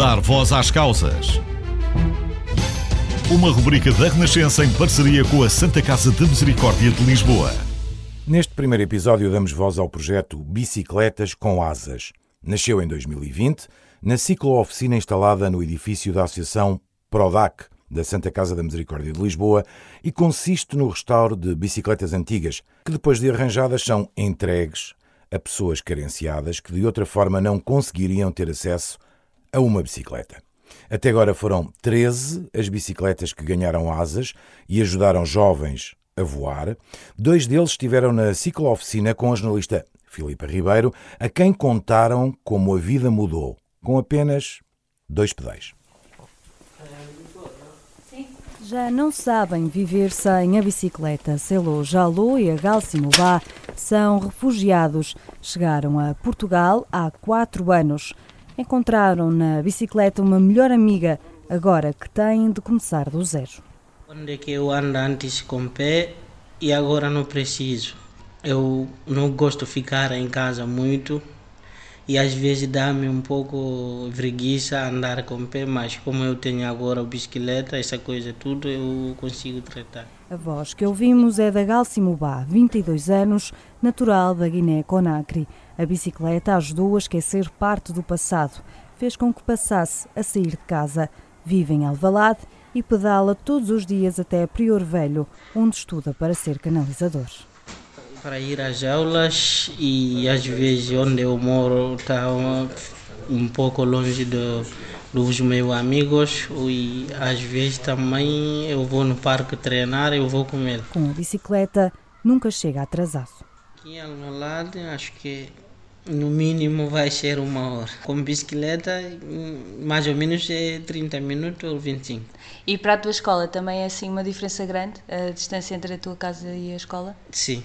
Dar voz às causas. Uma rubrica da Renascença em parceria com a Santa Casa de Misericórdia de Lisboa. Neste primeiro episódio damos voz ao projeto Bicicletas com Asas. Nasceu em 2020 na ciclo-oficina instalada no edifício da Associação PRODAC, da Santa Casa da Misericórdia de Lisboa, e consiste no restauro de bicicletas antigas, que depois de arranjadas são entregues a pessoas carenciadas que de outra forma não conseguiriam ter acesso a uma bicicleta. Até agora foram 13 as bicicletas que ganharam asas e ajudaram jovens a voar. Dois deles estiveram na ciclo-oficina com a jornalista Filipa Ribeiro, a quem contaram como a vida mudou, com apenas dois pedais. Já não sabem viver sem a bicicleta. Celo Jalou e a Galsimubá são refugiados. Chegaram a Portugal há quatro anos. Encontraram na bicicleta uma melhor amiga, agora que têm de começar do zero. Onde é que eu ando antes com pé e agora não preciso. Eu não gosto de ficar em casa muito e às vezes dá-me um pouco preguiça andar com o pé, mas como eu tenho agora a bicicleta, essa coisa tudo, eu consigo tratar. A voz que ouvimos é da Galsimubá, 22 anos, natural da Guiné-Conakry. A bicicleta ajudou a esquecer parte do passado, fez com que passasse a sair de casa. Vive em Alvalade e pedala todos os dias até Prior Velho, onde estuda para ser canalizador para ir às aulas e às vezes onde eu moro está um pouco longe do, dos meus amigos e às vezes também eu vou no parque treinar eu vou com ele. Com a bicicleta nunca chega atrasado. Aqui meu lado acho que no mínimo vai ser uma hora. Com bicicleta mais ou menos é 30 minutos ou 25. E para a tua escola também é assim uma diferença grande a distância entre a tua casa e a escola? Sim.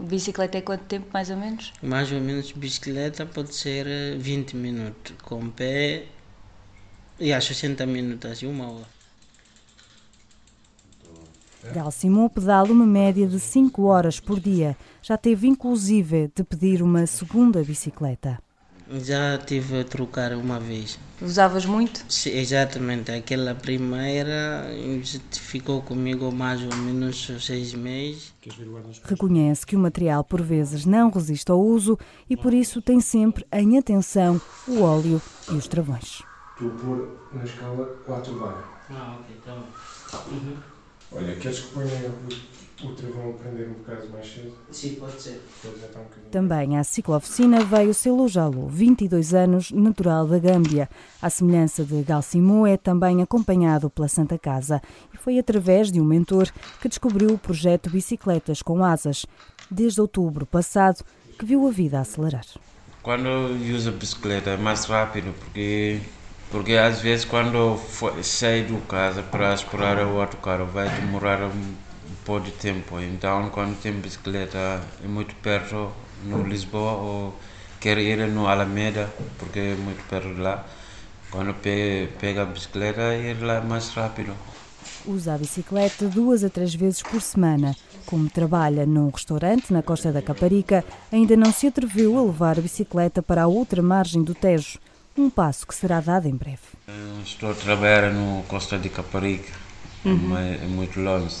Bicicleta é quanto tempo, mais ou menos? Mais ou menos, bicicleta pode ser 20 eh, minutos. Com pé, e acho 60 minutos, assim, uma hora. Galsimon pedala uma média de 5 horas por dia. Já teve inclusive de pedir uma segunda bicicleta. Já tive a trocar uma vez. Usavas muito? Sim, exatamente. Aquela primeira ficou comigo mais ou menos seis meses. Reconhece que o material por vezes não resiste ao uso e por isso tem sempre em atenção o óleo e os travões. Estou a pôr na escala 4 bar. Ah, ok, então. Uhum. Olha, queres que ponha o travão a prender um bocado mais cedo? Sim, pode ser. Então um Também à ciclooficina veio Selo Jalo, 22 anos, natural da Gâmbia. À semelhança de Galsimou, é também acompanhado pela Santa Casa e foi através de um mentor que descobriu o projeto Bicicletas com Asas, desde outubro passado, que viu a vida acelerar. Quando eu uso a bicicleta é mais rápido, porque porque às vezes quando saio do casa para esperar o outro carro vai demorar um pouco de tempo. Então quando tem bicicleta é muito perto no Lisboa ou quer ir no Alameda porque é muito perto de lá. Quando pega a bicicleta ir lá mais rápido. Usa a bicicleta duas a três vezes por semana. Como trabalha num restaurante na Costa da Caparica, ainda não se atreveu a levar a bicicleta para a outra margem do Tejo um passo que será dado em breve. Estou a trabalhar no Costa de Caparica, uhum. é muito longe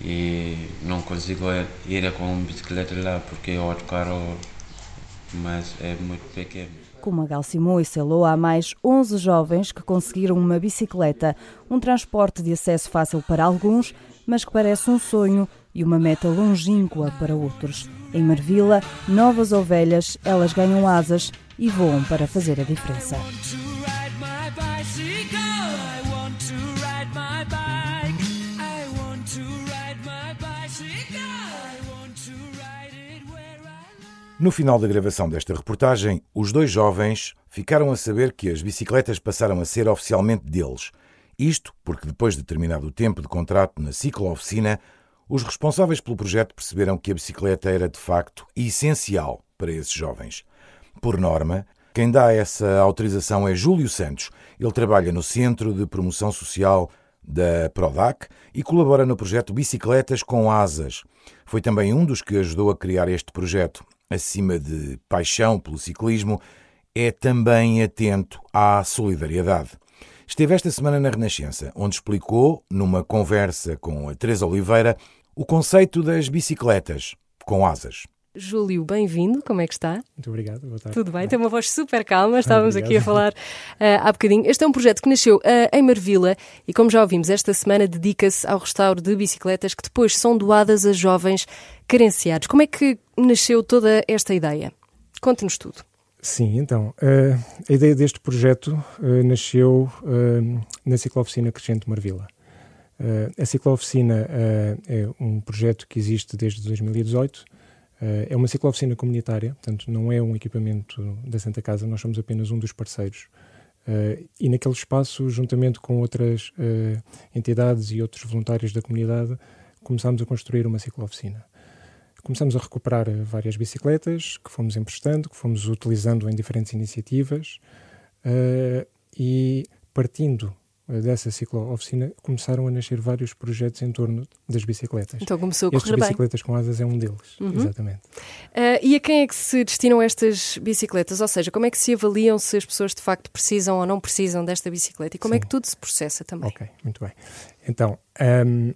e não consigo ir com bicicleta lá porque o outro carro mas é muito pequeno. Como a Galsimou e Selou, há mais 11 jovens que conseguiram uma bicicleta, um transporte de acesso fácil para alguns, mas que parece um sonho e uma meta longínqua para outros. Em Marvila, novas ovelhas, elas ganham asas e voam para fazer a diferença. No final da gravação desta reportagem, os dois jovens ficaram a saber que as bicicletas passaram a ser oficialmente deles. Isto porque, depois de terminado o tempo de contrato na ciclo-oficina, os responsáveis pelo projeto perceberam que a bicicleta era de facto essencial para esses jovens. Por norma, quem dá essa autorização é Júlio Santos. Ele trabalha no Centro de Promoção Social da Prodac e colabora no projeto Bicicletas com Asas. Foi também um dos que ajudou a criar este projeto. Acima de paixão pelo ciclismo, é também atento à solidariedade. Esteve esta semana na Renascença, onde explicou, numa conversa com a Teresa Oliveira, o conceito das bicicletas com asas. Júlio, bem-vindo, como é que está? Muito obrigado, boa tarde. Tudo bem, tem uma voz super calma, estávamos aqui a falar uh, há bocadinho. Este é um projeto que nasceu uh, em Marvila e, como já ouvimos, esta semana dedica-se ao restauro de bicicletas que depois são doadas a jovens carenciados. Como é que nasceu toda esta ideia? Conte-nos tudo. Sim, então, uh, a ideia deste projeto nasceu na Ciclooficina Crescente Marvila. a Ciclooficina é um projeto que existe desde 2018 Uh, é uma ciclooficina comunitária, portanto, não é um equipamento da Santa Casa, nós somos apenas um dos parceiros. Uh, e naquele espaço, juntamente com outras uh, entidades e outros voluntários da comunidade, começámos a construir uma ciclooficina. Começamos a recuperar várias bicicletas que fomos emprestando, que fomos utilizando em diferentes iniciativas e partindo dessa ciclo-oficina começaram a nascer vários projetos em torno das bicicletas. Então começou a correr Estes bicicletas com asas é um deles, uhum. exatamente. Uh, e a quem é que se destinam estas bicicletas? Ou seja, como é que se avaliam se as pessoas de facto precisam ou não precisam desta bicicleta? E como é Sim. é que tudo se processa também? Ok, muito bem. Então, um,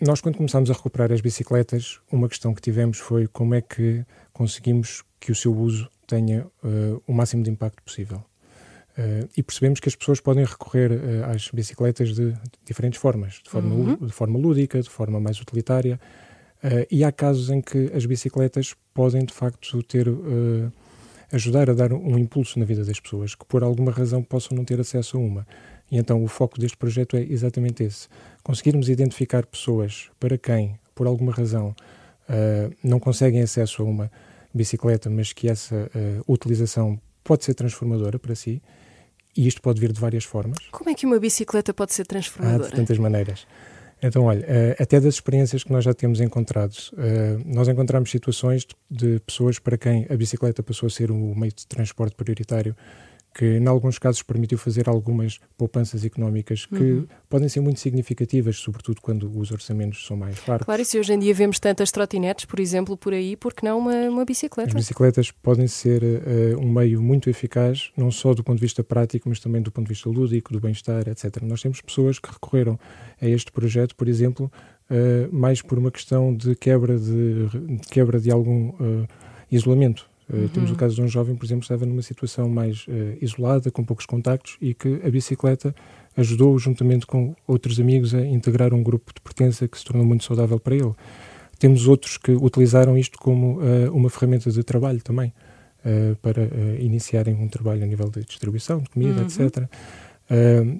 nós quando começámos a recuperar as bicicletas, uma questão que tivemos foi como é que conseguimos que o seu uso tenha uh, o máximo de impacto possível. Uh, e percebemos que as pessoas podem recorrer uh, às bicicletas de, de, diferentes formas, de forma, uhum. de forma lúdica, de forma mais utilitária. Uh, e há casos em que as bicicletas podem, de facto, ter ajudar a dar um impulso na vida das pessoas que, por alguma razão, possam não ter acesso a uma. E então o foco deste projeto é exatamente esse: conseguirmos identificar pessoas para quem, por alguma razão, não conseguem acesso a uma bicicleta, mas que essa utilização pode ser transformadora para si e isto pode vir de várias formas. Como é que uma bicicleta pode ser transformadora? Há de tantas maneiras. Então, olha, eh, até das experiências que nós já temos encontrado, eh, nós encontramos situações de pessoas para quem a bicicleta passou a ser o meio de transporte prioritário que em alguns casos permitiu fazer algumas poupanças económicas que uhum. podem ser muito significativas, sobretudo quando os orçamentos são mais largos. Claro, e se hoje em dia vemos tantas trotinetes, por exemplo, por aí, por que não uma, uma bicicleta? As bicicletas podem ser uh, um meio muito eficaz, não só do ponto de vista prático, mas também do ponto de vista lúdico, do bem-estar, etc. Nós temos pessoas que recorreram a este projeto, por exemplo, uh, mais por uma questão de quebra de, de quebra de algum uh, isolamento Uhum. Temos o caso de um jovem, por exemplo, que estava numa situação mais uh, isolada, com poucos contactos, e que a bicicleta ajudou, juntamente com outros amigos, a integrar um grupo de pertença que se tornou muito saudável para ele. Temos outros que utilizaram isto como uh, uma ferramenta de trabalho também, uh, para iniciarem um trabalho a nível de distribuição de comida, uhum. etc.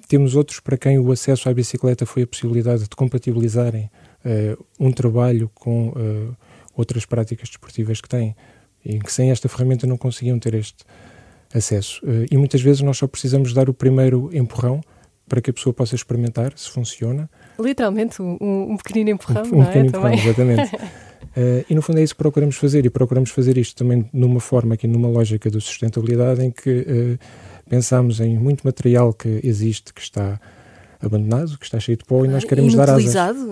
temos outros para quem o acesso à bicicleta foi a possibilidade de compatibilizarem um trabalho com outras práticas desportivas que têm e que sem esta ferramenta não conseguiam ter este acesso. Eh, e muitas vezes nós só precisamos dar o primeiro empurrão para que a pessoa possa experimentar se funciona. Literalmente, um, um pequenino empurrão, um, um é? pequenino empurrão, exatamente. uh, e no fundo é isso que procuramos fazer, e procuramos fazer isto também numa forma, aqui numa lógica de sustentabilidade, em que uh, pensamos em muito material que existe, que está abandonado, que está cheio de pó e nós queremos dar asas.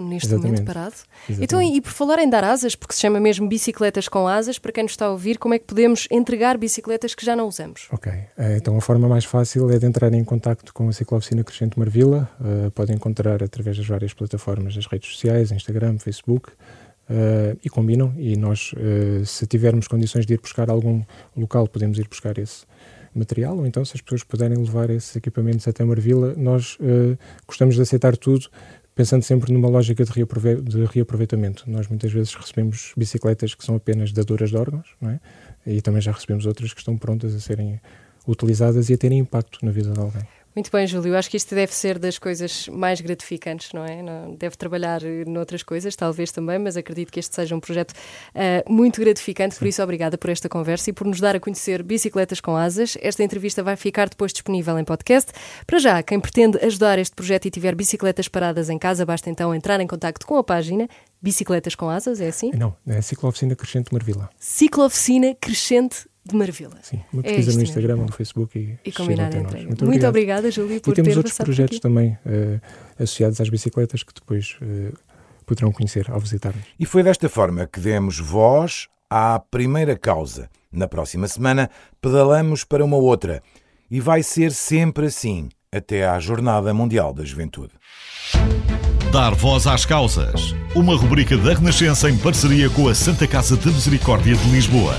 neste Exatamente. momento parado. Exatamente. Então, e por falar em dar asas, porque se chama mesmo bicicletas com asas, para quem nos está a ouvir, como é que podemos entregar bicicletas que já não usamos? Ok, eh, então a forma mais fácil é de entrar em contato com a Ciclooficina Crescente Marvila, uh, podem encontrar através das várias plataformas das redes sociais, Instagram, Facebook, uh, e combinam, e nós, uh, se tivermos condições de ir buscar algum local, podemos ir buscar esse material, ou então se as pessoas puderem levar esses equipamentos até Marvila, nós uh, gostamos de aceitar tudo, pensando sempre numa lógica de, reaprove de, reaproveitamento. Nós muitas vezes recebemos bicicletas que são apenas dadoras de órgãos, é? e também já recebemos outras que estão prontas a serem utilizadas e a terem impacto na vida de alguém. Muito bem, Júlio. Acho que isto deve ser das coisas mais gratificantes, não é? deve trabalhar noutras coisas, talvez também, mas acredito que este seja um projeto uh, muito gratificante. Por isso, obrigada por esta conversa e por nos dar a conhecer Bicicletas com Asas. Esta entrevista vai ficar depois disponível em podcast. Para já, quem pretende ajudar este projeto e tiver bicicletas paradas em casa, basta então entrar em contato com a página Bicicletas com Asas, é assim? Não, é Ciclooficina Crescente Marvila. Ciclooficina Crescente de Maravilha. Sim, uma é pesquisa é no né? Instagram ou no Facebook e, e combinar até nós. Muito, Muito obrigada, Júlio, por e temos ter outros projetos aqui. também uh, associados às bicicletas que depois uh, poderão conhecer ao visitar-nos. E foi desta forma que demos voz à primeira causa. Na próxima semana pedalamos para uma outra. E vai ser sempre assim até à Jornada Mundial da Juventude. Dar voz às causas. Uma rubrica da Renascença em parceria com a Santa Casa de Misericórdia de Lisboa.